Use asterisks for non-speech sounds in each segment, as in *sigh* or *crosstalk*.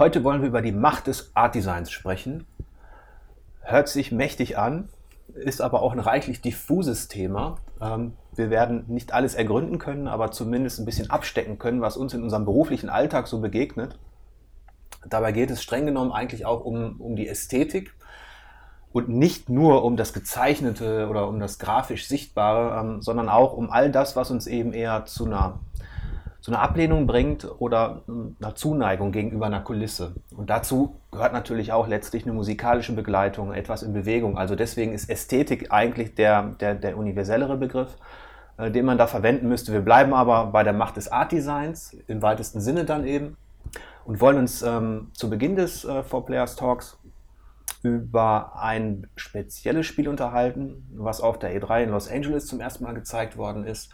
Heute wollen wir über die Macht des Art Designs sprechen. Hört sich mächtig an, ist aber auch ein reichlich diffuses Thema. Ähm, wir werden nicht alles ergründen können, aber zumindest ein bisschen abstecken können, was uns in unserem beruflichen Alltag so begegnet. Dabei geht es streng genommen eigentlich auch um, um die Ästhetik und nicht nur um das Gezeichnete oder um das grafisch Sichtbare, ähm, sondern auch um all das, was uns eben eher zu einer, zu einer Ablehnung bringt oder ähm, einer Zuneigung gegenüber einer Kulisse. Und dazu gehört natürlich auch letztlich eine musikalische Begleitung, etwas in Bewegung. Also deswegen ist Ästhetik eigentlich der, der, der universellere Begriff, äh, den man da verwenden müsste. Wir bleiben aber bei der Macht des Art Designs, im weitesten Sinne dann eben, und wollen uns ähm, zu Beginn des äh, Four Players Talks über ein spezielles Spiel unterhalten, was auf der E3 in Los Angeles zum ersten Mal gezeigt worden ist,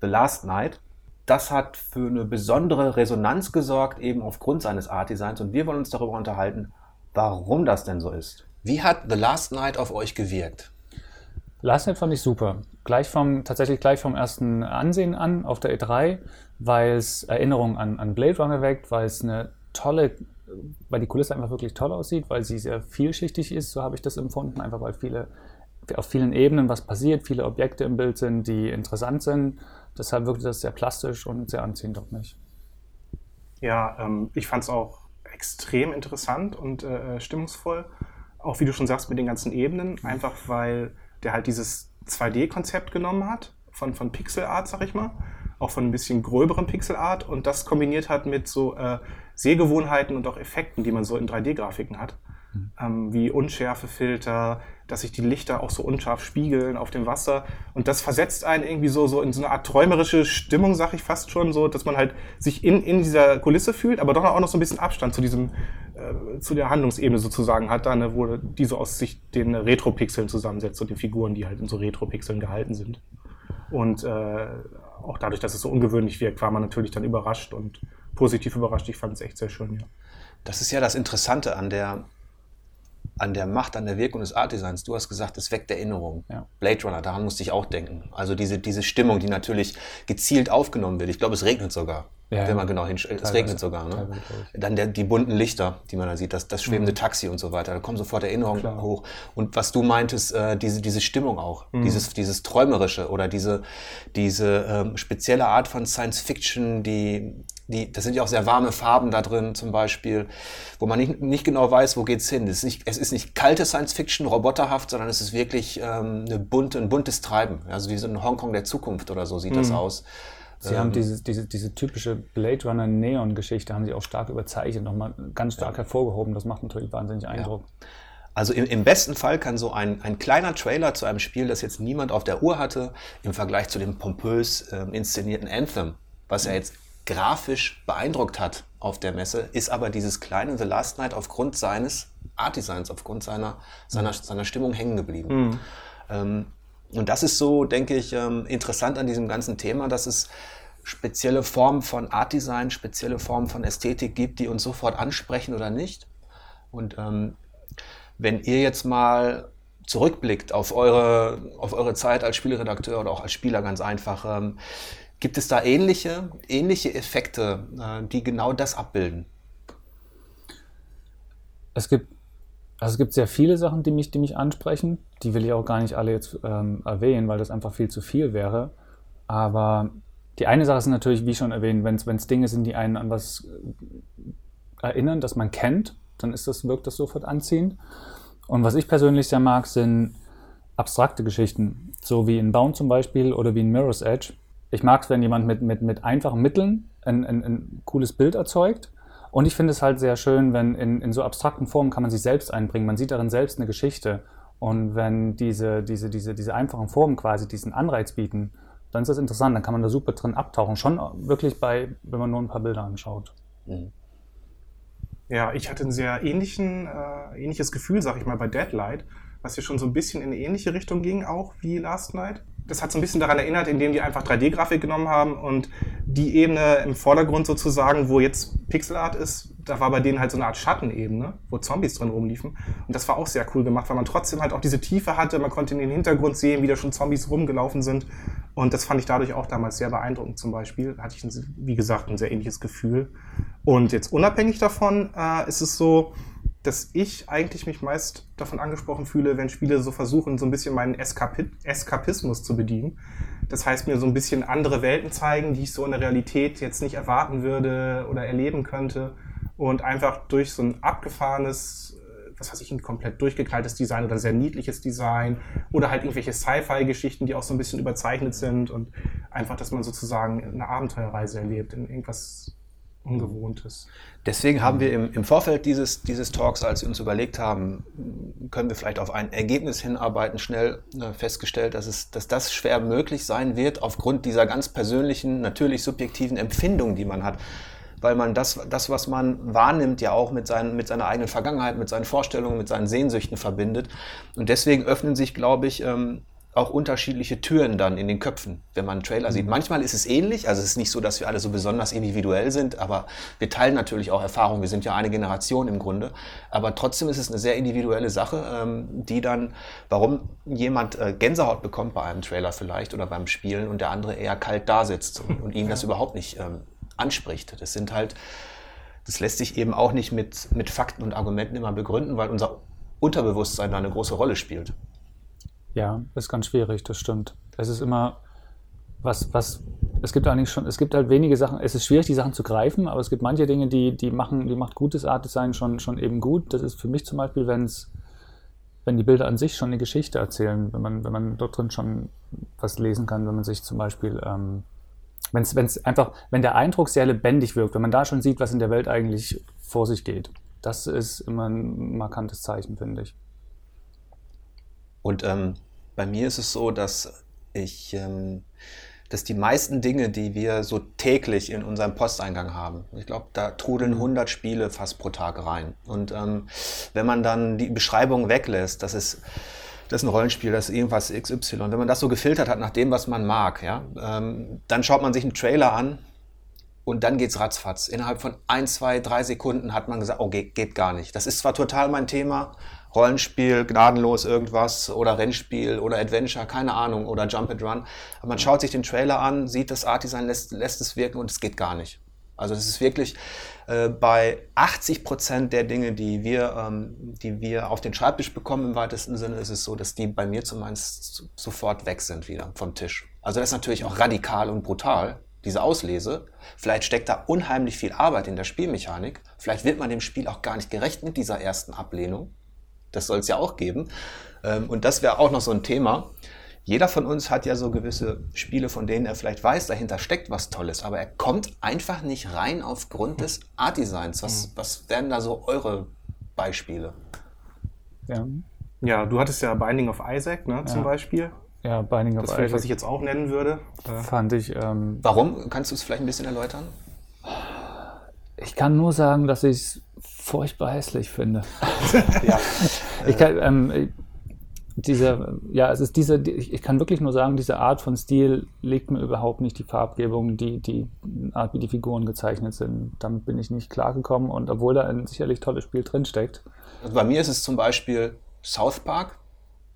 The Last Night. Das hat für eine besondere Resonanz gesorgt, eben aufgrund seines Art Designs. Und wir wollen uns darüber unterhalten, warum das denn so ist. Wie hat The Last Night auf euch gewirkt? Last Night fand ich super. Gleich vom, tatsächlich gleich vom ersten Ansehen an auf der E3, weil es Erinnerungen an, an Blade Runner weckt, weil es eine tolle weil die Kulisse einfach wirklich toll aussieht, weil sie sehr vielschichtig ist, so habe ich das empfunden, einfach weil viele auf vielen Ebenen was passiert, viele Objekte im Bild sind, die interessant sind. Deshalb wirkt das sehr plastisch und sehr anziehend auf mich. Ja, ähm, ich fand es auch extrem interessant und äh, stimmungsvoll. Auch wie du schon sagst, mit den ganzen Ebenen. Einfach weil der halt dieses 2D-Konzept genommen hat, von, von Pixel Art, sag ich mal. Auch von ein bisschen gröberem Pixel Art und das kombiniert hat mit so äh, Sehgewohnheiten und auch Effekten, die man so in 3D-Grafiken hat. Mhm. Ähm, wie Unschärfefilter, dass sich die Lichter auch so unscharf spiegeln auf dem Wasser. Und das versetzt einen irgendwie so, so in so eine Art träumerische Stimmung, sag ich fast schon, so, dass man halt sich in, in dieser Kulisse fühlt, aber doch auch noch so ein bisschen Abstand zu diesem, äh, zu der Handlungsebene sozusagen hat, da, ne, wo die so aus sich den Retro-Pixeln zusammensetzt und den Figuren, die halt in so Retro-Pixeln gehalten sind. Und äh, auch dadurch, dass es so ungewöhnlich wirkt, war man natürlich dann überrascht und positiv überrascht. Ich fand es echt sehr schön, ja. Das ist ja das Interessante an der, an der Macht, an der Wirkung des Art Designs. Du hast gesagt, es weckt Erinnerungen. Ja. Blade Runner, daran musste ich auch denken. Also diese, diese Stimmung, die natürlich gezielt aufgenommen wird. Ich glaube, es regnet sogar. Ja, wenn man genau hinschaut. Es regnet sogar. Ne? Dann der, die bunten Lichter, die man da sieht, das, das schwebende mhm. Taxi und so weiter. Da kommen sofort Erinnerungen Klar. hoch. Und was du meintest, äh, diese, diese Stimmung auch, mhm. dieses, dieses Träumerische oder diese, diese ähm, spezielle Art von Science Fiction, die, die, das sind ja auch sehr warme Farben da drin zum Beispiel, wo man nicht, nicht genau weiß, wo geht's hin. Es ist nicht, es ist nicht kalte Science-Fiction, roboterhaft, sondern es ist wirklich ähm, eine bunte, ein buntes Treiben. Also wie so ein Hongkong der Zukunft oder so sieht mhm. das aus. Sie ähm, haben diese, diese, diese typische Blade Runner Neon-Geschichte haben sie auch stark überzeichnet, nochmal ganz stark ja. hervorgehoben. Das macht natürlich wahnsinnig Eindruck. Ja. Also im, im, besten Fall kann so ein, ein kleiner Trailer zu einem Spiel, das jetzt niemand auf der Uhr hatte, im Vergleich zu dem pompös äh, inszenierten Anthem, was ja jetzt grafisch beeindruckt hat auf der Messe, ist aber dieses kleine The Last Night aufgrund seines Art Designs, aufgrund seiner, seiner, seiner Stimmung hängen geblieben. Mhm. Ähm, und das ist so, denke ich, ähm, interessant an diesem ganzen Thema, dass es spezielle Formen von Art Design, spezielle Formen von Ästhetik gibt, die uns sofort ansprechen oder nicht. Und ähm, wenn ihr jetzt mal zurückblickt auf eure, auf eure Zeit als Spielredakteur oder auch als Spieler ganz einfach, ähm, Gibt es da ähnliche, ähnliche Effekte, äh, die genau das abbilden? Es gibt, also es gibt sehr viele Sachen, die mich, die mich ansprechen. Die will ich auch gar nicht alle jetzt ähm, erwähnen, weil das einfach viel zu viel wäre. Aber die eine Sache ist natürlich, wie schon erwähnt, wenn es Dinge sind, die einen an was äh, erinnern, das man kennt, dann ist das, wirkt das sofort anziehend. Und was ich persönlich sehr mag, sind abstrakte Geschichten, so wie in Bound zum Beispiel oder wie in Mirror's Edge ich mag es, wenn jemand mit, mit, mit einfachen Mitteln ein, ein, ein cooles Bild erzeugt. Und ich finde es halt sehr schön, wenn in, in so abstrakten Formen kann man sich selbst einbringen. Man sieht darin selbst eine Geschichte. Und wenn diese, diese, diese, diese einfachen Formen quasi diesen Anreiz bieten, dann ist das interessant. Dann kann man da super drin abtauchen. Schon wirklich bei, wenn man nur ein paar Bilder anschaut. Mhm. Ja, ich hatte ein sehr ähnlichen, äh, ähnliches Gefühl, sag ich mal, bei Deadlight, was ja schon so ein bisschen in eine ähnliche Richtung ging, auch wie Last Night das hat so ein bisschen daran erinnert, indem die einfach 3D-Grafik genommen haben und die Ebene im Vordergrund sozusagen, wo jetzt Pixelart ist, da war bei denen halt so eine Art Schattenebene, wo Zombies drin rumliefen. Und das war auch sehr cool gemacht, weil man trotzdem halt auch diese Tiefe hatte. Man konnte in den Hintergrund sehen, wie da schon Zombies rumgelaufen sind. Und das fand ich dadurch auch damals sehr beeindruckend zum Beispiel. Da hatte ich, wie gesagt, ein sehr ähnliches Gefühl. Und jetzt unabhängig davon äh, ist es so, dass ich eigentlich mich meist davon angesprochen fühle, wenn Spiele so versuchen, so ein bisschen meinen Eskapi Eskapismus zu bedienen. Das heißt, mir so ein bisschen andere Welten zeigen, die ich so in der Realität jetzt nicht erwarten würde oder erleben könnte. Und einfach durch so ein abgefahrenes, äh, was weiß ich, ein komplett durchgeknalltes Design oder sehr niedliches Design oder halt irgendwelche Sci-Fi-Geschichten, die auch so ein bisschen überzeichnet sind und einfach, dass man sozusagen eine Abenteuerreise erlebt in irgendwas Ungewohntes. Deswegen haben wir im, im Vorfeld dieses, dieses Talks, als wir uns überlegt haben, können wir vielleicht auf ein Ergebnis hinarbeiten, schnell äh, festgestellt, dass, es, dass das schwer möglich sein wird, aufgrund dieser ganz persönlichen, natürlich subjektiven Empfindung, die man hat. Weil man das, das, was man wahrnimmt, ja auch mit, seinen, mit seiner eigenen Vergangenheit, mit seinen Vorstellungen, mit seinen Sehnsüchten verbindet. Und deswegen öffnen sich, glaube ich, ähm, auch unterschiedliche Türen dann in den Köpfen, wenn man einen Trailer mhm. sieht. Manchmal ist es ähnlich, also es ist nicht so, dass wir alle so besonders individuell sind, aber wir teilen natürlich auch Erfahrungen. Wir sind ja eine Generation im Grunde, aber trotzdem ist es eine sehr individuelle Sache, ähm, die dann, warum jemand äh, Gänsehaut bekommt bei einem Trailer vielleicht oder beim Spielen und der andere eher kalt da sitzt und, und ihn das überhaupt nicht ähm, anspricht. Das sind halt, das lässt sich eben auch nicht mit, mit Fakten und Argumenten immer begründen, weil unser Unterbewusstsein da eine große Rolle spielt. Ja, ist ganz schwierig, das stimmt. Es ist immer, was, was, es gibt eigentlich schon, es gibt halt wenige Sachen, es ist schwierig, die Sachen zu greifen, aber es gibt manche Dinge, die, die machen, die macht gutes Art Design schon, schon eben gut. Das ist für mich zum Beispiel, wenn es, wenn die Bilder an sich schon eine Geschichte erzählen, wenn man, wenn man dort drin schon was lesen kann, wenn man sich zum Beispiel, ähm, wenn es einfach, wenn der Eindruck sehr lebendig wirkt, wenn man da schon sieht, was in der Welt eigentlich vor sich geht. Das ist immer ein markantes Zeichen, finde ich. Und ähm, bei mir ist es so, dass ich, ähm, dass die meisten Dinge, die wir so täglich in unserem Posteingang haben, ich glaube, da trudeln 100 mhm. Spiele fast pro Tag rein. Und ähm, wenn man dann die Beschreibung weglässt, das ist das ist ein Rollenspiel, das ist irgendwas XY. Wenn man das so gefiltert hat nach dem, was man mag, ja, ähm, dann schaut man sich einen Trailer an und dann geht's ratzfatz. Innerhalb von ein, zwei, drei Sekunden hat man gesagt, oh, geht, geht gar nicht. Das ist zwar total mein Thema, Rollenspiel, gnadenlos irgendwas oder Rennspiel oder Adventure, keine Ahnung, oder Jump and Run. Aber man schaut sich den Trailer an, sieht das Art Design, lässt, lässt es wirken und es geht gar nicht. Also das ist wirklich äh, bei 80 Prozent der Dinge, die wir, ähm, die wir auf den Schreibtisch bekommen im weitesten Sinne, ist es so, dass die bei mir zumindest sofort weg sind wieder vom Tisch. Also das ist natürlich auch radikal und brutal, diese Auslese. Vielleicht steckt da unheimlich viel Arbeit in der Spielmechanik. Vielleicht wird man dem Spiel auch gar nicht gerecht mit dieser ersten Ablehnung. Das soll es ja auch geben. Ähm, und das wäre auch noch so ein Thema. Jeder von uns hat ja so gewisse Spiele, von denen er vielleicht weiß, dahinter steckt was Tolles, aber er kommt einfach nicht rein aufgrund des Art Designs. Was, mhm. was wären da so eure Beispiele? Ja. ja, du hattest ja Binding of Isaac ne, ja. zum Beispiel. Ja, Binding of das Isaac. Das was ich jetzt auch nennen würde. Fand ich. Ähm, Warum? Kannst du es vielleicht ein bisschen erläutern? Ich kann nur sagen, dass ich es furchtbar hässlich finde. *laughs* ja. *laughs* ich kann, ähm, diese, ja, es ist diese, ich kann wirklich nur sagen, diese Art von Stil liegt mir überhaupt nicht die Farbgebung, die, die Art, wie die Figuren gezeichnet sind. Damit bin ich nicht klargekommen und obwohl da ein sicherlich tolles Spiel drinsteckt. Also bei mir ist es zum Beispiel South Park,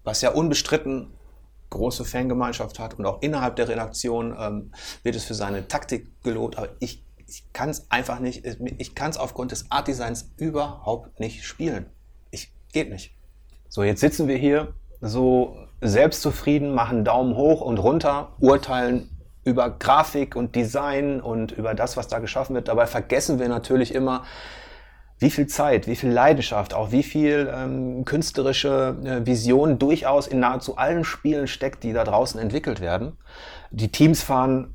was ja unbestritten große Fangemeinschaft hat und auch innerhalb der Redaktion ähm, wird es für seine Taktik gelobt, aber ich ich kann es einfach nicht, ich kann es aufgrund des Art Designs überhaupt nicht spielen. Ich, geht nicht. So, jetzt sitzen wir hier so selbstzufrieden, machen Daumen hoch und runter, urteilen über Grafik und Design und über das, was da geschaffen wird. Dabei vergessen wir natürlich immer, wie viel Zeit, wie viel Leidenschaft, auch wie viel ähm, künstlerische äh, Vision durchaus in nahezu allen Spielen steckt, die da draußen entwickelt werden. Die Teams fahren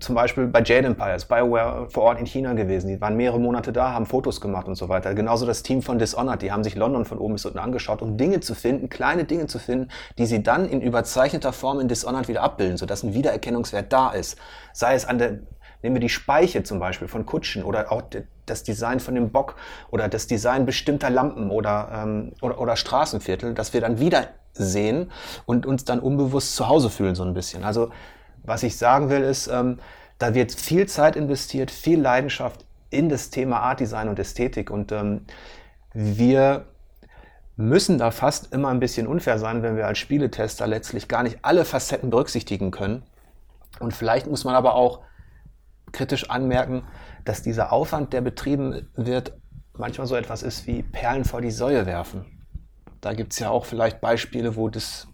zum Beispiel bei Jade Empires, BioWare vor Ort in China gewesen. Die waren mehrere Monate da, haben Fotos gemacht und so weiter. Genauso das Team von Dishonored, die haben sich London von oben bis unten angeschaut, um Dinge zu finden, kleine Dinge zu finden, die sie dann in überzeichneter Form in Dishonored wieder abbilden, sodass ein Wiedererkennungswert da ist. Sei es an der, nehmen wir die Speiche zum Beispiel von Kutschen oder auch das Design von dem Bock oder das Design bestimmter Lampen oder, ähm, oder, oder Straßenviertel, dass wir dann wieder sehen und uns dann unbewusst zu Hause fühlen so ein bisschen. Also was ich sagen will, ist, ähm, da wird viel Zeit investiert, viel Leidenschaft in das Thema Art Design und Ästhetik. Und ähm, wir müssen da fast immer ein bisschen unfair sein, wenn wir als Spieletester letztlich gar nicht alle Facetten berücksichtigen können. Und vielleicht muss man aber auch kritisch anmerken, dass dieser Aufwand, der betrieben wird, manchmal so etwas ist wie Perlen vor die Säue werfen. Da gibt es ja auch vielleicht Beispiele, wo das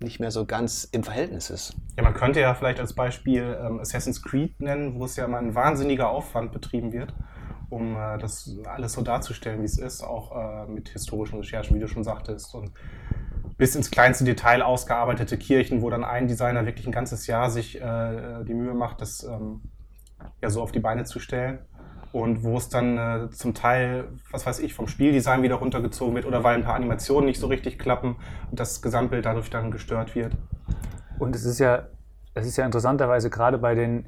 nicht mehr so ganz im Verhältnis ist. Ja, man könnte ja vielleicht als Beispiel ähm, Assassin's Creed nennen, wo es ja immer ein wahnsinniger Aufwand betrieben wird, um äh, das alles so darzustellen, wie es ist, auch äh, mit historischen Recherchen, wie du schon sagtest, und bis ins kleinste Detail ausgearbeitete Kirchen, wo dann ein Designer wirklich ein ganzes Jahr sich äh, die Mühe macht, das ähm, ja so auf die Beine zu stellen und wo es dann äh, zum Teil, was weiß ich, vom Spieldesign wieder runtergezogen wird oder weil ein paar Animationen nicht so richtig klappen und das Gesamtbild dadurch dann gestört wird. Und es ist ja, es ist ja interessanterweise gerade bei den,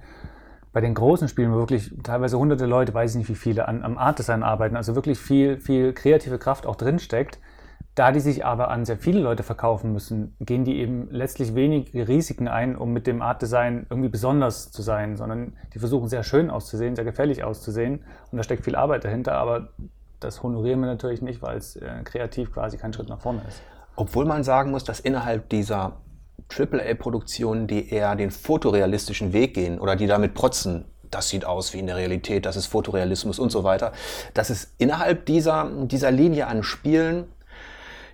bei den großen Spielen, wo wirklich teilweise hunderte Leute, weiß ich nicht wie viele, an, am Artdesign arbeiten, also wirklich viel, viel kreative Kraft auch drinsteckt, da die sich aber an sehr viele Leute verkaufen müssen, gehen die eben letztlich wenig Risiken ein, um mit dem Art Design irgendwie besonders zu sein, sondern die versuchen sehr schön auszusehen, sehr gefällig auszusehen und da steckt viel Arbeit dahinter, aber das honorieren wir natürlich nicht, weil es äh, kreativ quasi kein Schritt nach vorne ist. Obwohl man sagen muss, dass innerhalb dieser AAA-Produktionen, die eher den fotorealistischen Weg gehen oder die damit protzen, das sieht aus wie in der Realität, das ist Fotorealismus und so weiter, dass es innerhalb dieser, dieser Linie an Spielen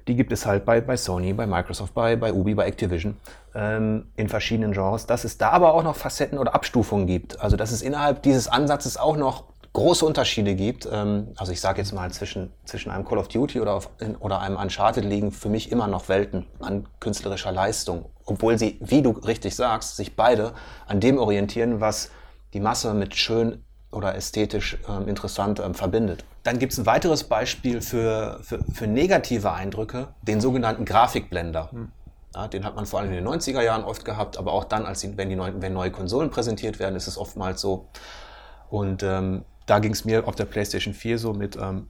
die gibt es halt bei, bei Sony, bei Microsoft, bei, bei Ubi, bei Activision ähm, in verschiedenen Genres, dass es da aber auch noch Facetten oder Abstufungen gibt. Also dass es innerhalb dieses Ansatzes auch noch große Unterschiede gibt. Ähm, also ich sage jetzt mal, zwischen, zwischen einem Call of Duty oder, auf, oder einem Uncharted liegen für mich immer noch Welten an künstlerischer Leistung. Obwohl sie, wie du richtig sagst, sich beide an dem orientieren, was die Masse mit schön oder ästhetisch ähm, interessant ähm, verbindet. Dann gibt es ein weiteres Beispiel für, für, für, negative Eindrücke, den sogenannten Grafikblender. Hm. Ja, den hat man vor allem in den 90er Jahren oft gehabt, aber auch dann, als die, wenn, die neuen, wenn neue Konsolen präsentiert werden, ist es oftmals so. Und ähm, da ging es mir auf der PlayStation 4 so mit ähm,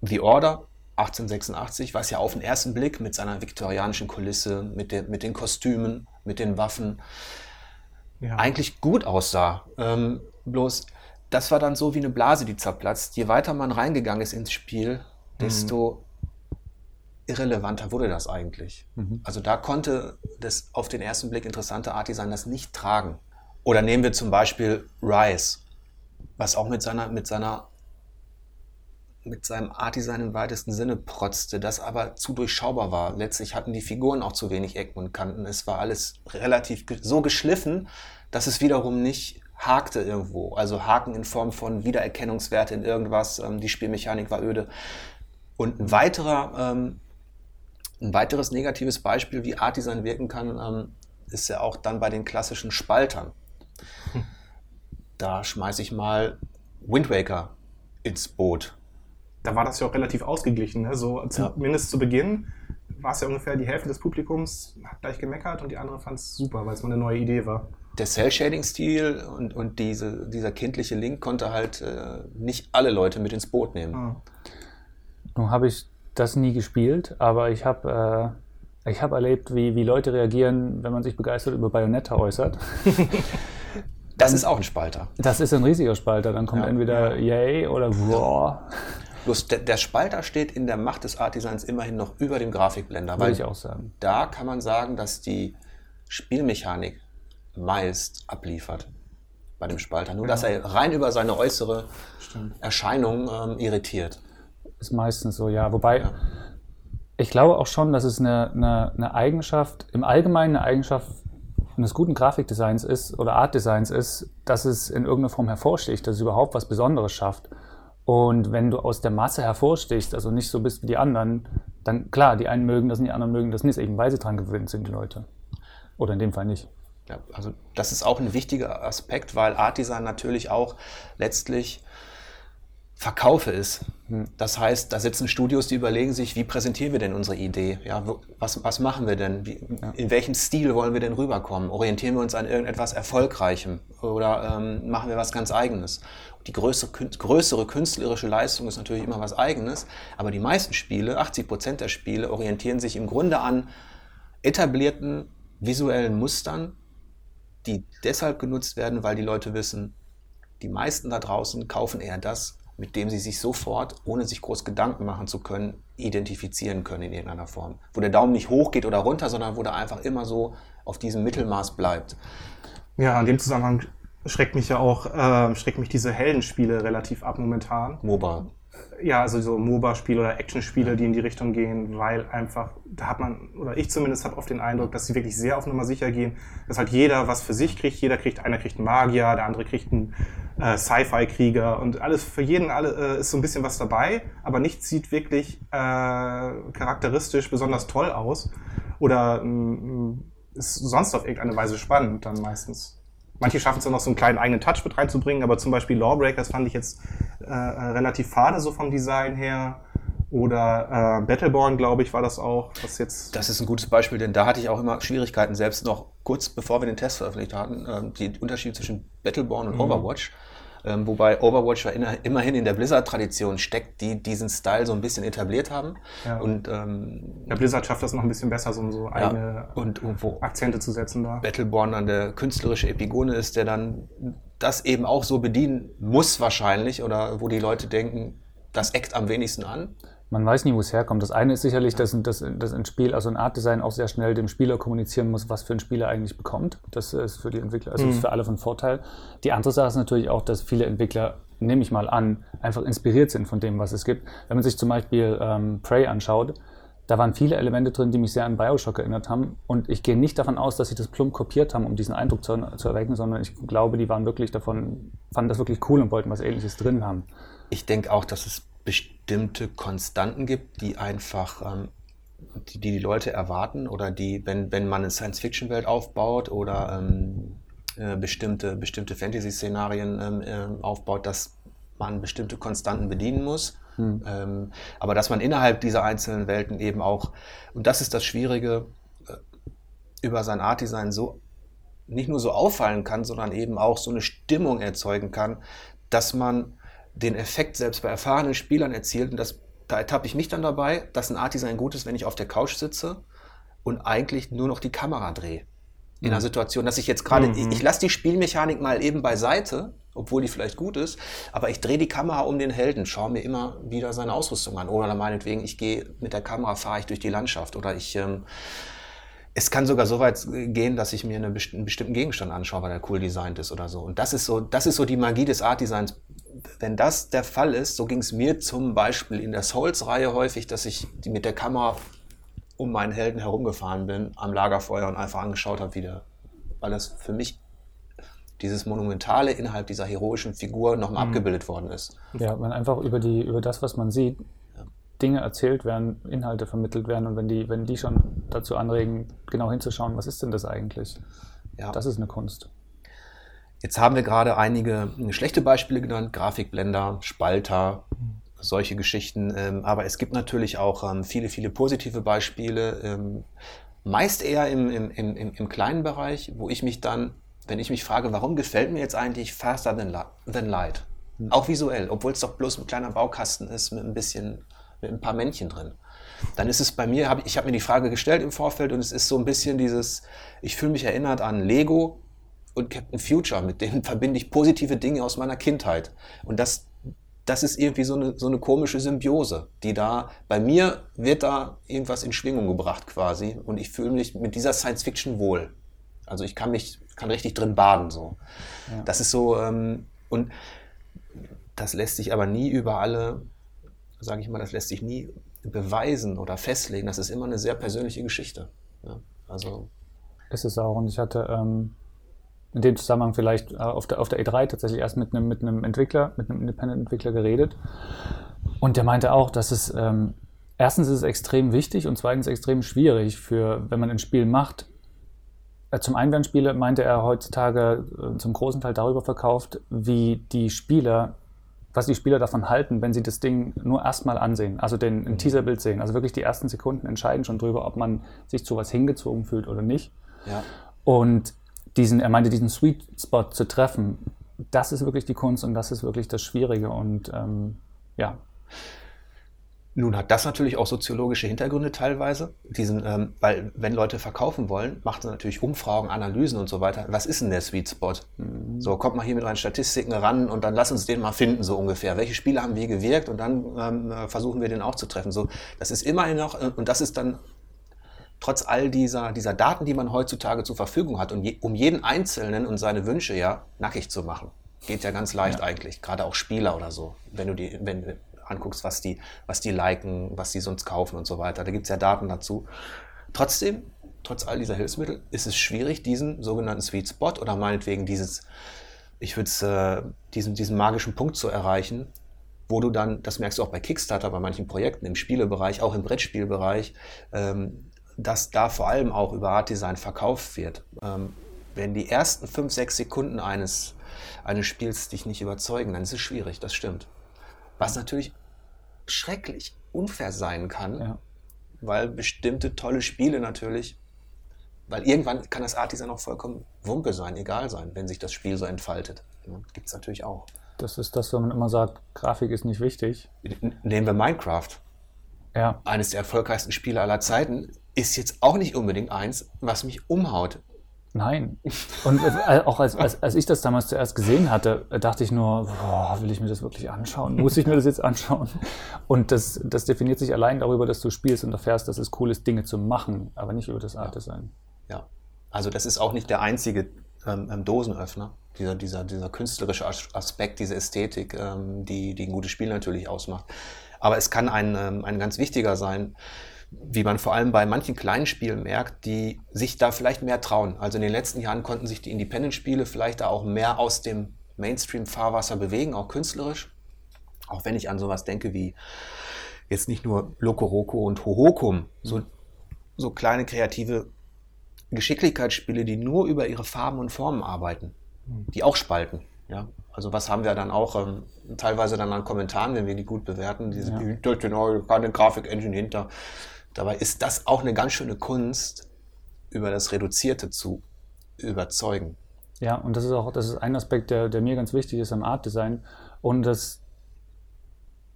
The Order 1886, was ja auf den ersten Blick mit seiner viktorianischen Kulisse, mit, der, mit den Kostümen, mit den Waffen ja. eigentlich gut aussah. Ähm, bloß das war dann so wie eine Blase, die zerplatzt. Je weiter man reingegangen ist ins Spiel, desto mhm. irrelevanter wurde das eigentlich. Mhm. Also da konnte das auf den ersten Blick interessante Art Design das nicht tragen. Oder nehmen wir zum Beispiel Rise, was auch mit seiner, mit seiner mit seinem Art Design im weitesten Sinne protzte, das aber zu durchschaubar war. Letztlich hatten die Figuren auch zu wenig Ecken und Kanten. Es war alles relativ so geschliffen, dass es wiederum nicht hakte irgendwo. Also Haken in Form von Wiedererkennungswerte in irgendwas. Ähm, die Spielmechanik war öde. Und ein weiterer, ähm, ein weiteres negatives Beispiel, wie Art Design wirken kann, ähm, ist ja auch dann bei den klassischen Spaltern. Hm. Da schmeiße ich mal Wind Waker ins Boot. Da war das ja auch relativ ausgeglichen. Ne? So, zumindest ja. zu Beginn war es ja ungefähr die Hälfte des Publikums hat gleich gemeckert und die andere fand es super, weil es mal eine neue Idee war der Cell-Shading-Stil und, und diese, dieser kindliche Link konnte halt äh, nicht alle Leute mit ins Boot nehmen. Ah. Nun habe ich das nie gespielt, aber ich habe äh, ich hab erlebt, wie, wie Leute reagieren, wenn man sich begeistert über Bayonetta äußert. *laughs* das ist auch ein Spalter. Das ist ein riesiger Spalter. Dann kommt ja, entweder ja. Yay oder Raw. *laughs* Bloß der, der, Spalter steht in der Macht des Art Designs immerhin noch über dem Grafikblender. Würde ich auch sagen. Da kann man sagen, dass die Spielmechanik meist abliefert bei dem Spalter. Nur, ja. dass er rein über seine äußere Stimmt. Erscheinung ähm, irritiert. Ist meistens so, ja. Wobei, ja. ich glaube auch schon, dass es eine, eine, eine, Eigenschaft, im Allgemeinen eine Eigenschaft eines guten Grafikdesigns ist oder Artdesigns ist, dass es in irgendeiner Form hervorsticht, dass es überhaupt was Besonderes schafft. Und wenn du aus der Masse hervorstichst, also nicht so bist wie die anderen, dann klar, die einen mögen das und die anderen mögen das nicht, eben weil sie dran gewöhnt sind, die Leute. Oder in dem Fall nicht. Ja, also das ist auch ein wichtiger Aspekt, weil Art Design natürlich auch letztlich Verkaufe ist. Hm. Das heißt, da sitzen Studios, die überlegen sich, wie präsentieren wir denn unsere Idee? Ja, was, was machen wir denn? Wie, in welchem Stil wollen wir denn rüberkommen? Orientieren wir uns an irgendetwas Erfolgreichem oder ähm, machen wir was ganz Eigenes? Die größere, größere künstlerische Leistung ist natürlich immer was Eigenes, aber die meisten Spiele, 80 Prozent der Spiele, orientieren sich im Grunde an etablierten visuellen Mustern, die deshalb genutzt werden, weil die Leute wissen, die meisten da draußen kaufen eher das, mit dem sie sich sofort, ohne sich groß Gedanken machen zu können, identifizieren können in irgendeiner Form. Wo der Daumen nicht hoch geht oder runter, sondern wo der einfach immer so auf diesem Mittelmaß bleibt. Ja, in dem Zusammenhang schreckt mich ja auch, äh, schreckt mich diese Heldenspiele relativ ab momentan. MOBA. Ja, also so MOBA-Spiele oder Action-Spiele, die in die Richtung gehen, weil einfach, da hat man, oder ich zumindest habe oft den Eindruck, dass sie wirklich sehr auf Nummer sicher gehen, dass halt jeder was für sich kriegt. Jeder kriegt, einer kriegt einen Magier, der andere kriegt einen äh, Sci-Fi-Krieger und alles, für jeden alle, äh, ist so ein bisschen was dabei, aber nichts sieht wirklich äh, charakteristisch besonders toll aus oder mm, ist sonst auf irgendeine Weise spannend dann meistens. Manche schaffen es dann noch so einen kleinen eigenen Touch mit reinzubringen, aber zum Beispiel Lawbreakers fand ich jetzt äh, relativ fade so vom Design her. Oder äh, Battleborn, glaube ich, war das auch. Was jetzt das ist ein gutes Beispiel, denn da hatte ich auch immer Schwierigkeiten, selbst noch kurz bevor wir den Test veröffentlicht hatten, äh, die Unterschiede zwischen Battleborn und mhm. Overwatch. Ähm, wobei Overwatch ja immerhin in der Blizzard-Tradition steckt, die diesen Style so ein bisschen etabliert haben. Ja. Und ähm, ja, Blizzard schafft das noch ein bisschen besser, so, so eigene ja, und, wo Akzente zu setzen da. Battleborn dann der künstlerische Epigone ist, der dann das eben auch so bedienen muss wahrscheinlich oder wo die Leute denken, das eckt am wenigsten an man weiß nie, wo es herkommt. Das eine ist sicherlich, dass, dass, dass ein Spiel, also ein Art Design auch sehr schnell dem Spieler kommunizieren muss, was für ein Spieler eigentlich bekommt. Das ist für die Entwickler, also mhm. ist für alle von Vorteil. Die andere Sache ist natürlich auch, dass viele Entwickler, nehme ich mal an, einfach inspiriert sind von dem, was es gibt. Wenn man sich zum Beispiel ähm, Prey anschaut, da waren viele Elemente drin, die mich sehr an Bioshock erinnert haben. Und ich gehe nicht davon aus, dass sie das plump kopiert haben, um diesen Eindruck zu, zu erwecken, sondern ich glaube, die waren wirklich davon, fanden das wirklich cool und wollten was ähnliches drin haben. Ich denke auch, dass es bestimmte Konstanten gibt, die einfach ähm, die, die, die Leute erwarten oder die, wenn, wenn man eine Science-Fiction-Welt aufbaut oder ähm, äh, bestimmte, bestimmte Fantasy-Szenarien ähm, äh, aufbaut, dass man bestimmte Konstanten bedienen muss. Hm. Ähm, aber dass man innerhalb dieser einzelnen Welten eben auch, und das ist das Schwierige, äh, über sein Art-Design so nicht nur so auffallen kann, sondern eben auch so eine Stimmung erzeugen kann, dass man den Effekt selbst bei erfahrenen Spielern erzielt. Und das, da ertappe ich mich dann dabei, dass ein Art Design gut ist, wenn ich auf der Couch sitze und eigentlich nur noch die Kamera drehe. In einer mhm. Situation, dass ich jetzt gerade, mhm. ich, ich lasse die Spielmechanik mal eben beiseite, obwohl die vielleicht gut ist, aber ich drehe die Kamera um den Helden, schaue mir immer wieder seine Ausrüstung an. Oder meinetwegen, ich gehe mit der Kamera, fahre ich durch die Landschaft. Oder ich, ähm, es kann sogar so weit gehen, dass ich mir eine einen bestimmten Gegenstand anschaue, weil der cool designt ist oder so. Und das ist so, das ist so die Magie des Art Designs wenn das der Fall ist, so ging es mir zum Beispiel in der Souls-Reihe häufig, dass ich mit der Kamera um meinen Helden herumgefahren bin am Lagerfeuer und einfach angeschaut habe, wie der, weil das für mich dieses Monumentale innerhalb dieser heroischen Figur nochmal mhm. abgebildet worden ist. Ja, wenn einfach über, die, über das, was man sieht. Dinge erzählt werden, Inhalte vermittelt werden und wenn die, wenn die schon dazu anregen, genau hinzuschauen, was ist denn das eigentlich? Ja. Das ist eine Kunst. Jetzt haben wir gerade einige äh, schlechte Beispiele genannt, Grafikblender, Spalter, solche Geschichten. Ähm, aber es gibt natürlich auch ähm, viele, viele positive Beispiele, ähm, meist eher im, im, im, im kleinen Bereich, wo ich mich dann, wenn ich mich frage, warum gefällt mir jetzt eigentlich Faster Than, Light? Hm. Auch visuell, obwohl es doch bloß ein kleiner Baukasten ist mit ein bisschen, mit ein paar Männchen drin. Dann ist es bei mir, hab, ich habe mir die Frage gestellt im Vorfeld und es ist so ein bisschen dieses, ich fühle mich erinnert an Lego, und Captain Future, mit denen *laughs* verbinde ich positive Dinge aus meiner Kindheit. Und das, das ist irgendwie so eine, so eine komische Symbiose, die da, bei mir wird da irgendwas in Schwingung gebracht quasi und ich fühle mich mit dieser Science Fiction wohl. Also ich kann mich, kann richtig drin baden so. Ja. Das ist so, ähm, und das lässt sich aber nie über alle, sage ich mal, das lässt sich nie beweisen oder festlegen. Das ist immer eine sehr persönliche Geschichte. Ja, also ist auch. Und ich hatte ähm, in dem Zusammenhang vielleicht äh, auf, der, auf der E3 tatsächlich erst mit einem, mit Entwickler, mit einem Independent-Entwickler geredet. Und der meinte auch, dass es ähm, erstens ist es extrem wichtig und zweitens extrem schwierig für, wenn man ein Spiel macht. Äh, zum einen werden Spiele, meinte er, heutzutage äh, zum großen Teil darüber verkauft, wie die Spieler, was die Spieler davon halten, wenn sie das Ding nur erstmal ansehen, also den, ein mhm. Teaserbild sehen. Also wirklich die ersten Sekunden entscheiden schon darüber, ob man sich zu was hingezogen fühlt oder nicht. Ja. Und diesen, er meinte, diesen Sweet Spot zu treffen, das ist wirklich die Kunst und das ist wirklich das Schwierige und ähm, ja. Nun hat das natürlich auch soziologische Hintergründe teilweise. Diesen, ähm, weil wenn Leute verkaufen wollen, machen sie natürlich Umfragen, Analysen und so weiter. Was ist denn der Sweet Spot? Mhm. So, kommt mal hier mit euren Statistiken ran und dann lass uns den mal finden, so ungefähr. Welche Spiele haben wie gewirkt und dann ähm, äh, versuchen wir den auch zu treffen. So, das ist immerhin noch, äh, und das ist dann trotz all dieser, dieser Daten, die man heutzutage zur Verfügung hat, und je, um jeden Einzelnen und seine Wünsche ja nackig zu machen. Geht ja ganz leicht ja. eigentlich, gerade auch Spieler oder so. Wenn du die, wenn, anguckst, was die, was die liken, was die sonst kaufen und so weiter. Da gibt es ja Daten dazu. Trotzdem, trotz all dieser Hilfsmittel, ist es schwierig, diesen sogenannten Sweet Spot oder meinetwegen dieses, ich würde es, äh, diesen, diesen magischen Punkt zu erreichen, wo du dann, das merkst du auch bei Kickstarter, bei manchen Projekten im Spielebereich, auch im Brettspielbereich, ähm, dass da vor allem auch über Art Design verkauft wird. Ähm, wenn die ersten fünf, sechs Sekunden eines, eines Spiels dich nicht überzeugen, dann ist es schwierig, das stimmt. Was natürlich schrecklich unfair sein kann, ja. weil bestimmte tolle Spiele natürlich, weil irgendwann kann das Art Design auch vollkommen Wumpe sein, egal sein, wenn sich das Spiel so entfaltet. Ja, Gibt es natürlich auch. Das ist das, wenn man immer sagt, Grafik ist nicht wichtig. Nehmen wir Minecraft. Ja. Eines der erfolgreichsten Spiele aller Zeiten ist jetzt auch nicht unbedingt eins, was mich umhaut. Nein. Und äh, auch als, als, als ich das damals zuerst gesehen hatte, dachte ich nur, boah, will ich mir das wirklich anschauen? Muss ich mir das jetzt anschauen? Und das, das definiert sich allein darüber, dass du spielst und erfährst, dass es cool ist, Dinge zu machen, aber nicht über das Art Design. Ja. Also das ist auch nicht der einzige ähm, ähm, Dosenöffner, dieser, dieser, dieser künstlerische Aspekt, diese Ästhetik, ähm, die, die ein gutes Spiel natürlich ausmacht. Aber es kann ein, ähm, ein ganz wichtiger sein, wie man vor allem bei manchen kleinen Spielen merkt, die sich da vielleicht mehr trauen. Also in den letzten Jahren konnten sich die Independent-Spiele vielleicht da auch mehr aus dem Mainstream-Fahrwasser bewegen, auch künstlerisch. Auch wenn ich an sowas denke wie jetzt nicht nur Lokoroko und Hohokum, so, so kleine kreative Geschicklichkeitsspiele, die nur über ihre Farben und Formen arbeiten, die auch spalten. Ja, also was haben wir dann auch ähm, teilweise dann an Kommentaren, wenn wir die gut bewerten, diese ja. genau, keine Grafik-Engine hinter. Dabei ist das auch eine ganz schöne Kunst, über das Reduzierte zu überzeugen. Ja, und das ist auch das ist ein Aspekt, der, der mir ganz wichtig ist am Art Design und das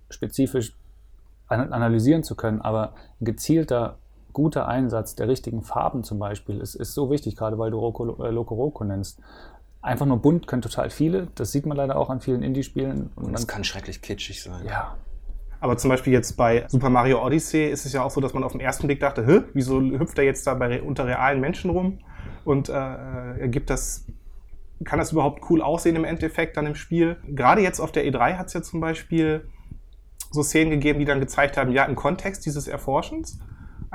spezifisch analysieren zu können, aber ein gezielter, guter Einsatz der richtigen Farben zum Beispiel ist, ist so wichtig, gerade weil du Loco, äh, Loco Roco nennst. Einfach nur bunt können total viele, das sieht man leider auch an vielen Indie-Spielen. Und, und das kann schrecklich kitschig sein. Ja, aber zum Beispiel jetzt bei Super Mario Odyssey ist es ja auch so, dass man auf den ersten Blick dachte, Hä, wieso hüpft er jetzt da bei, unter realen Menschen rum? Und äh, gibt das, kann das überhaupt cool aussehen im Endeffekt dann im Spiel? Gerade jetzt auf der E3 hat es ja zum Beispiel so Szenen gegeben, die dann gezeigt haben, ja, im Kontext dieses Erforschens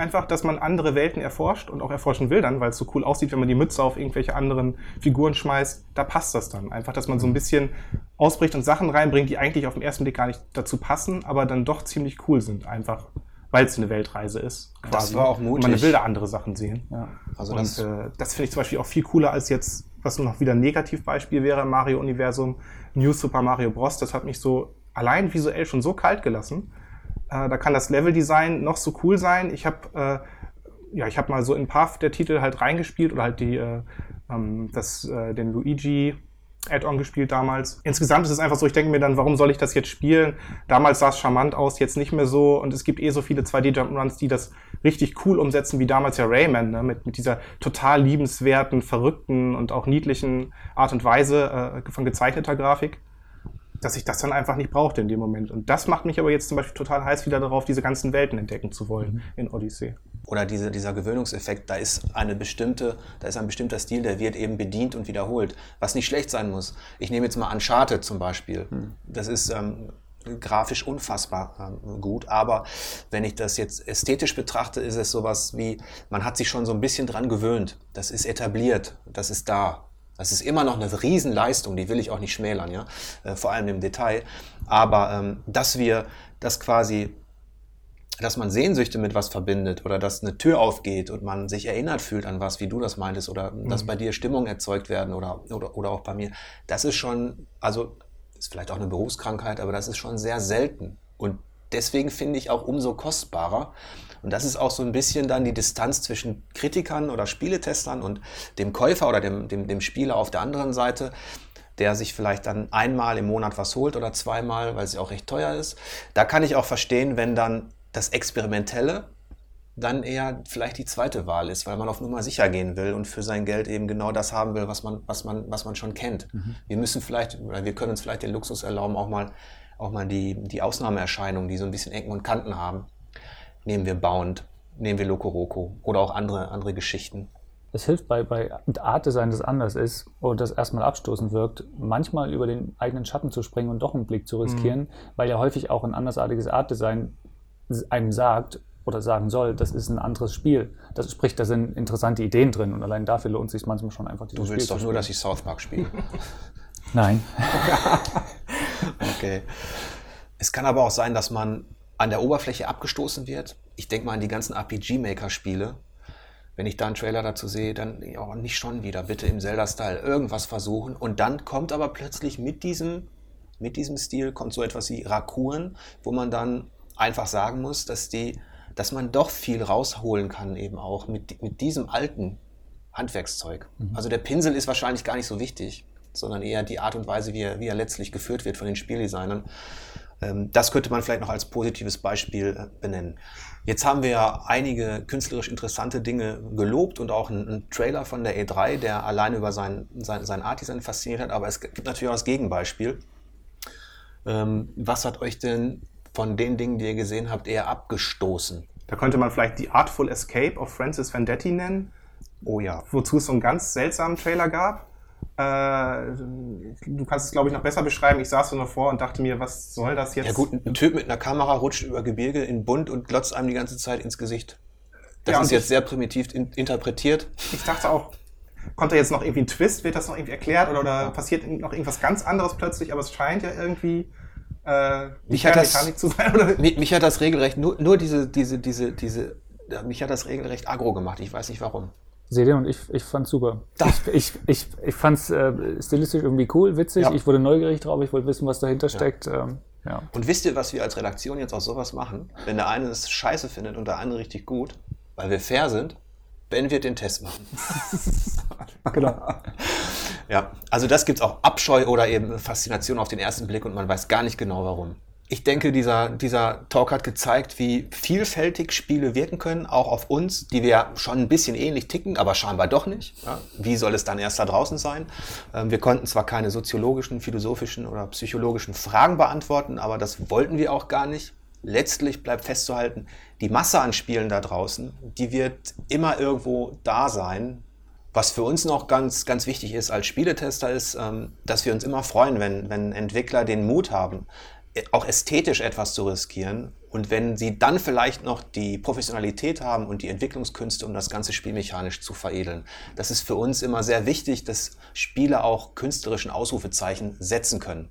einfach, dass man andere Welten erforscht und auch erforschen will dann, weil es so cool aussieht, wenn man die Mütze auf irgendwelche anderen Figuren schmeißt, da passt das dann. Einfach, dass man so ein bisschen ausbricht und Sachen reinbringt, die eigentlich auf den ersten Blick gar nicht dazu passen, aber dann doch ziemlich cool sind. Einfach, weil es eine Weltreise ist. Quasi. Das war auch mutig. Und man will da andere Sachen sehen. Ja. Also und das, äh, das finde ich zum Beispiel auch viel cooler als jetzt, was nur noch wieder ein Negativbeispiel wäre im Mario-Universum, New Super Mario Bros. Das hat mich so allein visuell schon so kalt gelassen äh, da kann das Leveldesign noch so cool sein. Ich habe äh, ja, ich mal so in Path der Titel halt reingespielt oder halt die, äh, ähm, das, äh, den Luigi Add-on gespielt damals. Insgesamt ist es einfach so, ich denke mir dann, warum soll ich das jetzt spielen? Damals sah es charmant aus, jetzt nicht mehr so. Und es gibt eh so viele 2D-Jump'n'Runs, die das richtig cool umsetzen, wie damals ja Rayman, ne? mit, mit dieser total liebenswerten, verrückten und auch niedlichen Art und Weise äh, von gezeichneter Grafik dass ich das dann einfach nicht brauchte in dem Moment. Und das macht mich aber jetzt zum Beispiel total heiß wieder darauf, diese ganzen Welten entdecken zu wollen mhm. in Odyssey. Oder diese, dieser Gewöhnungseffekt, da ist eine bestimmte, da ist ein bestimmter Stil, der wird eben bedient und wiederholt, was nicht schlecht sein muss. Ich nehme jetzt mal Uncharted zum Beispiel. Mhm. Das ist ähm, grafisch unfassbar ähm, gut, aber wenn ich das jetzt ästhetisch betrachte, ist es sowas wie, man hat sich schon so ein bisschen dran gewöhnt. Das ist etabliert, das ist da. Das ist immer noch eine Riesenleistung, die will ich auch nicht schmälern, ja, äh, vor allem im Detail. Aber ähm, dass wir das quasi, dass man Sehnsüchte mit was verbindet oder dass eine Tür aufgeht und man sich erinnert fühlt an was, wie du das meintest, oder mhm. dass bei dir Stimmungen erzeugt werden oder, oder, oder auch bei mir, das ist schon, also ist vielleicht auch eine Berufskrankheit, aber das ist schon sehr selten. Und deswegen finde ich auch umso kostbarer, und das ist auch so ein bisschen dann die Distanz zwischen Kritikern oder Spieletestern und dem Käufer oder dem, dem, dem Spieler auf der anderen Seite, der sich vielleicht dann einmal im Monat was holt oder zweimal, weil sie auch recht teuer ist. Da kann ich auch verstehen, wenn dann das Experimentelle dann eher vielleicht die zweite Wahl ist, weil man auf Nummer sicher gehen will und für sein Geld eben genau das haben will, was man, was man, was man schon kennt. Mhm. Wir müssen vielleicht, oder wir können uns vielleicht den Luxus erlauben, auch mal, auch mal die, die Ausnahmeerscheinungen, die so ein bisschen Ecken und Kanten haben. Nehmen wir Bound, nehmen wir Loco Roco oder auch andere, andere Geschichten. Es hilft bei, bei Art Design, das anders ist und das erstmal abstoßend wirkt, manchmal über den eigenen Schatten zu springen und doch einen Blick zu riskieren, mhm. weil ja häufig auch ein andersartiges Art Design einem sagt, oder sagen soll, das ist ein anderes Spiel. Das spricht, da sind interessante Ideen drin und allein dafür lohnt es sich manchmal schon einfach dieses Du willst Spiel doch nur, dass ich South Park spiele. Nein. *laughs* okay. Es kann aber auch sein, dass man an der Oberfläche abgestoßen wird. Ich denke mal an die ganzen RPG-Maker-Spiele. Wenn ich da einen Trailer dazu sehe, dann ja, nicht schon wieder, bitte im Zelda-Style irgendwas versuchen. Und dann kommt aber plötzlich mit diesem, mit diesem Stil kommt so etwas wie Rakuren, wo man dann einfach sagen muss, dass die dass man doch viel rausholen kann, eben auch mit, mit diesem alten Handwerkszeug. Mhm. Also der Pinsel ist wahrscheinlich gar nicht so wichtig, sondern eher die Art und Weise, wie er, wie er letztlich geführt wird von den Spieldesignern. Ähm, das könnte man vielleicht noch als positives Beispiel äh, benennen. Jetzt haben wir ja einige künstlerisch interessante Dinge gelobt und auch einen, einen Trailer von der E3, der alleine über sein, sein, sein Art-Design fasziniert hat, aber es gibt natürlich auch das Gegenbeispiel. Ähm, was hat euch denn von den Dingen, die ihr gesehen habt, eher abgestoßen? Da könnte man vielleicht die Artful Escape of Francis Vendetti nennen. Oh ja. Wozu es so einen ganz seltsamen Trailer gab. Äh, du kannst es, glaube ich, noch besser beschreiben. Ich saß so noch vor und dachte mir, was soll das jetzt? Ja gut, ein Typ mit einer Kamera rutscht über Gebirge in bunt und glotzt einem die ganze Zeit ins Gesicht. Das ja, ist jetzt ich, sehr primitiv in, interpretiert. Ich dachte auch, kommt da jetzt noch irgendwie ein Twist? Wird das noch irgendwie erklärt? Oder, oder passiert noch irgendwas ganz anderes plötzlich? Aber es scheint ja irgendwie äh, mich, hat das, zu sein, oder? Mich, mich, hat das regelrecht, nur, nur diese, diese, diese, diese, mich hat das regelrecht aggro gemacht. Ich weiß nicht warum. Seht und ich, ich fand's super. Das. Ich, ich, ich fand's äh, stilistisch irgendwie cool, witzig. Ja. Ich wurde neugierig drauf, ich wollte wissen, was dahinter steckt. Ja. Ähm, ja. Und wisst ihr, was wir als Redaktion jetzt aus sowas machen? Wenn der eine es scheiße findet und der andere richtig gut, weil wir fair sind, wenn wir den Test machen. *laughs* genau. Ja, also das gibt es auch Abscheu oder eben Faszination auf den ersten Blick und man weiß gar nicht genau warum. Ich denke, dieser, dieser Talk hat gezeigt, wie vielfältig Spiele wirken können, auch auf uns, die wir schon ein bisschen ähnlich ticken, aber scheinbar doch nicht. Ja, wie soll es dann erst da draußen sein? Ähm, wir konnten zwar keine soziologischen, philosophischen oder psychologischen Fragen beantworten, aber das wollten wir auch gar nicht letztlich bleibt festzuhalten, die Masse an Spielen da draußen, die wird immer irgendwo da sein. Was für uns noch ganz, ganz wichtig ist als Spieletester ist, ähm, dass wir uns immer freuen, wenn, wenn Entwickler den Mut haben, auch ästhetisch etwas zu riskieren. Und wenn sie dann vielleicht noch die Professionalität haben und die Entwicklungskünste, um das ganze Spiel mechanisch zu veredeln. Das ist für uns immer sehr wichtig, dass Spiele auch künstlerischen Ausrufezeichen setzen können.